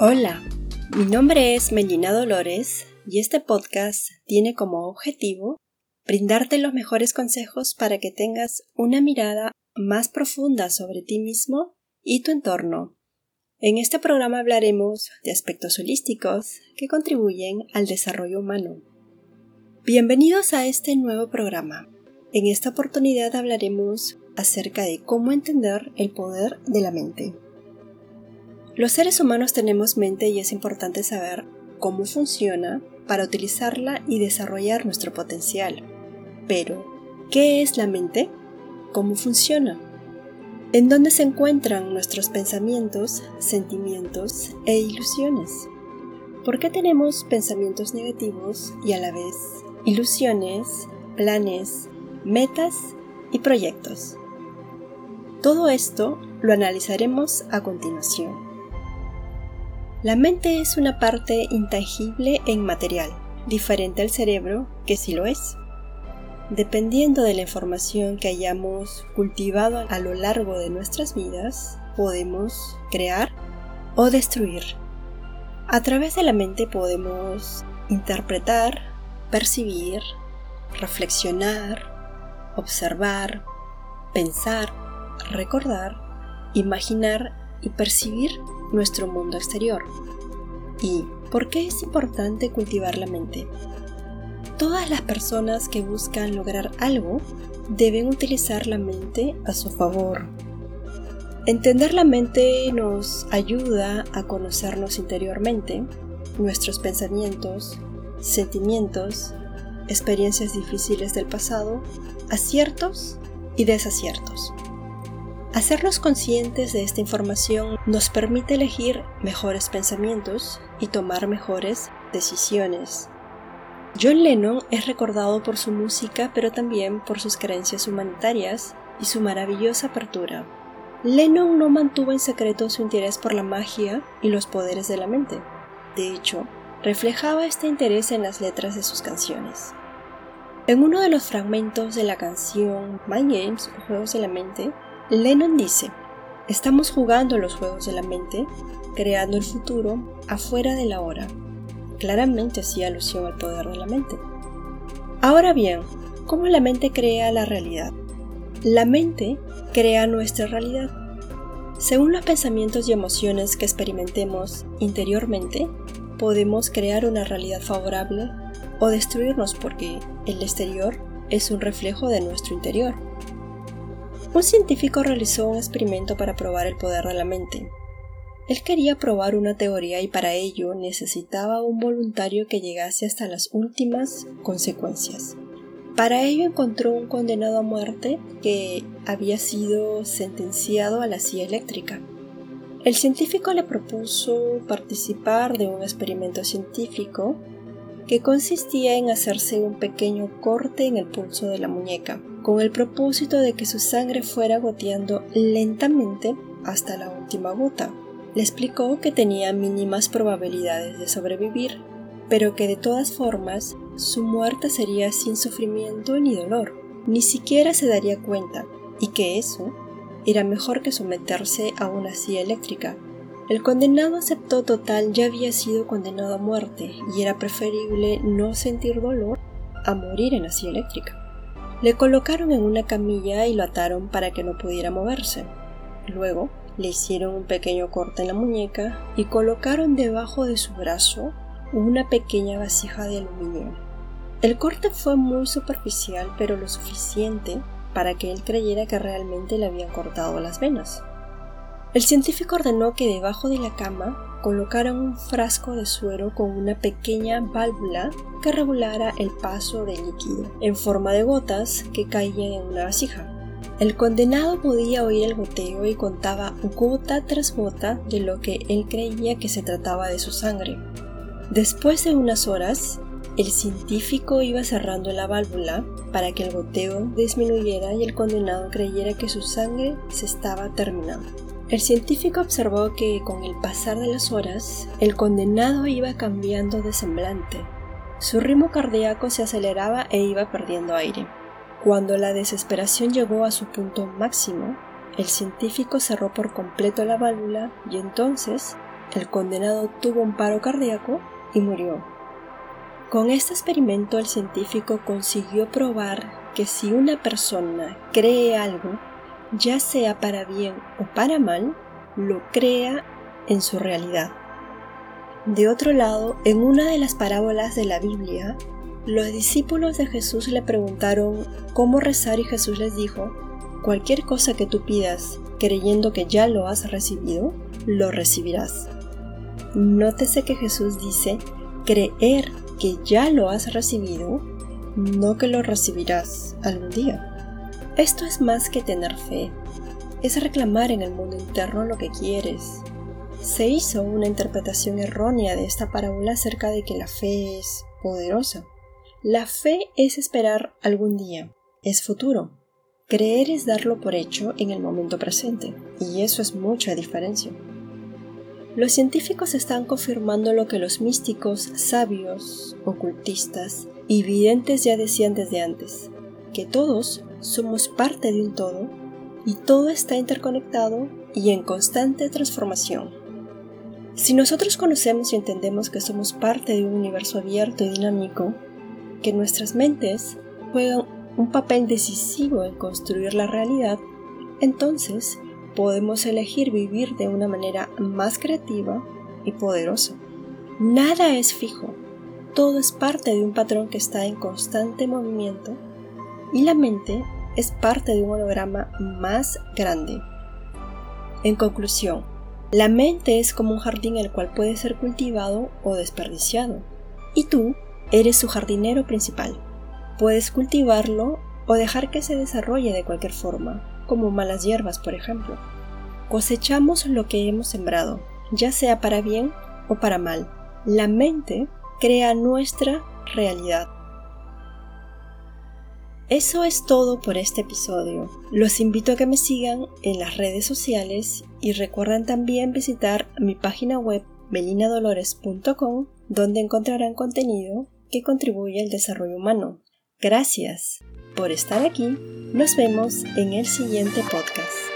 Hola, mi nombre es Melina Dolores y este podcast tiene como objetivo brindarte los mejores consejos para que tengas una mirada más profunda sobre ti mismo y tu entorno. En este programa hablaremos de aspectos holísticos que contribuyen al desarrollo humano. Bienvenidos a este nuevo programa. En esta oportunidad hablaremos acerca de cómo entender el poder de la mente. Los seres humanos tenemos mente y es importante saber cómo funciona para utilizarla y desarrollar nuestro potencial. Pero, ¿qué es la mente? ¿Cómo funciona? ¿En dónde se encuentran nuestros pensamientos, sentimientos e ilusiones? ¿Por qué tenemos pensamientos negativos y a la vez ilusiones, planes, metas y proyectos? Todo esto lo analizaremos a continuación. La mente es una parte intangible e inmaterial, diferente al cerebro, que sí lo es. Dependiendo de la información que hayamos cultivado a lo largo de nuestras vidas, podemos crear o destruir. A través de la mente podemos interpretar, percibir, reflexionar, observar, pensar, recordar, imaginar y percibir nuestro mundo exterior. ¿Y por qué es importante cultivar la mente? Todas las personas que buscan lograr algo deben utilizar la mente a su favor. Entender la mente nos ayuda a conocernos interiormente, nuestros pensamientos, sentimientos, experiencias difíciles del pasado, aciertos y desaciertos. Hacernos conscientes de esta información nos permite elegir mejores pensamientos y tomar mejores decisiones. John Lennon es recordado por su música pero también por sus creencias humanitarias y su maravillosa apertura. Lennon no mantuvo en secreto su interés por la magia y los poderes de la mente. De hecho, reflejaba este interés en las letras de sus canciones. En uno de los fragmentos de la canción Mind Games Juegos de la Mente, Lennon dice, estamos jugando los juegos de la mente, creando el futuro afuera de la hora. Claramente hacía alusión al poder de la mente. Ahora bien, ¿cómo la mente crea la realidad? La mente crea nuestra realidad. Según los pensamientos y emociones que experimentemos interiormente, podemos crear una realidad favorable o destruirnos porque el exterior es un reflejo de nuestro interior. Un científico realizó un experimento para probar el poder de la mente. Él quería probar una teoría y para ello necesitaba un voluntario que llegase hasta las últimas consecuencias. Para ello encontró un condenado a muerte que había sido sentenciado a la silla eléctrica. El científico le propuso participar de un experimento científico que consistía en hacerse un pequeño corte en el pulso de la muñeca, con el propósito de que su sangre fuera goteando lentamente hasta la última gota. Le explicó que tenía mínimas probabilidades de sobrevivir, pero que de todas formas su muerte sería sin sufrimiento ni dolor, ni siquiera se daría cuenta, y que eso era mejor que someterse a una silla eléctrica, el condenado aceptó total ya había sido condenado a muerte y era preferible no sentir dolor a morir en la silla eléctrica. Le colocaron en una camilla y lo ataron para que no pudiera moverse. Luego le hicieron un pequeño corte en la muñeca y colocaron debajo de su brazo una pequeña vasija de aluminio. El corte fue muy superficial pero lo suficiente para que él creyera que realmente le habían cortado las venas. El científico ordenó que debajo de la cama colocaran un frasco de suero con una pequeña válvula que regulara el paso del líquido, en forma de gotas que caían en una vasija. El condenado podía oír el goteo y contaba gota tras gota de lo que él creía que se trataba de su sangre. Después de unas horas, el científico iba cerrando la válvula para que el goteo disminuyera y el condenado creyera que su sangre se estaba terminando. El científico observó que con el pasar de las horas, el condenado iba cambiando de semblante. Su ritmo cardíaco se aceleraba e iba perdiendo aire. Cuando la desesperación llegó a su punto máximo, el científico cerró por completo la válvula y entonces el condenado tuvo un paro cardíaco y murió. Con este experimento el científico consiguió probar que si una persona cree algo, ya sea para bien o para mal, lo crea en su realidad. De otro lado, en una de las parábolas de la Biblia, los discípulos de Jesús le preguntaron cómo rezar y Jesús les dijo, cualquier cosa que tú pidas creyendo que ya lo has recibido, lo recibirás. Nótese que Jesús dice creer que ya lo has recibido, no que lo recibirás algún día. Esto es más que tener fe, es reclamar en el mundo interno lo que quieres. Se hizo una interpretación errónea de esta parábola acerca de que la fe es poderosa. La fe es esperar algún día, es futuro. Creer es darlo por hecho en el momento presente, y eso es mucha diferencia. Los científicos están confirmando lo que los místicos, sabios, ocultistas y videntes ya decían desde antes, que todos somos parte de un todo y todo está interconectado y en constante transformación. Si nosotros conocemos y entendemos que somos parte de un universo abierto y dinámico, que nuestras mentes juegan un papel decisivo en construir la realidad, entonces podemos elegir vivir de una manera más creativa y poderosa. Nada es fijo, todo es parte de un patrón que está en constante movimiento y la mente es parte de un holograma más grande. En conclusión, la mente es como un jardín el cual puede ser cultivado o desperdiciado, y tú eres su jardinero principal. Puedes cultivarlo o dejar que se desarrolle de cualquier forma, como malas hierbas, por ejemplo. Cosechamos lo que hemos sembrado, ya sea para bien o para mal. La mente crea nuestra realidad. Eso es todo por este episodio. Los invito a que me sigan en las redes sociales y recuerden también visitar mi página web melinadolores.com donde encontrarán contenido que contribuye al desarrollo humano. Gracias por estar aquí. Nos vemos en el siguiente podcast.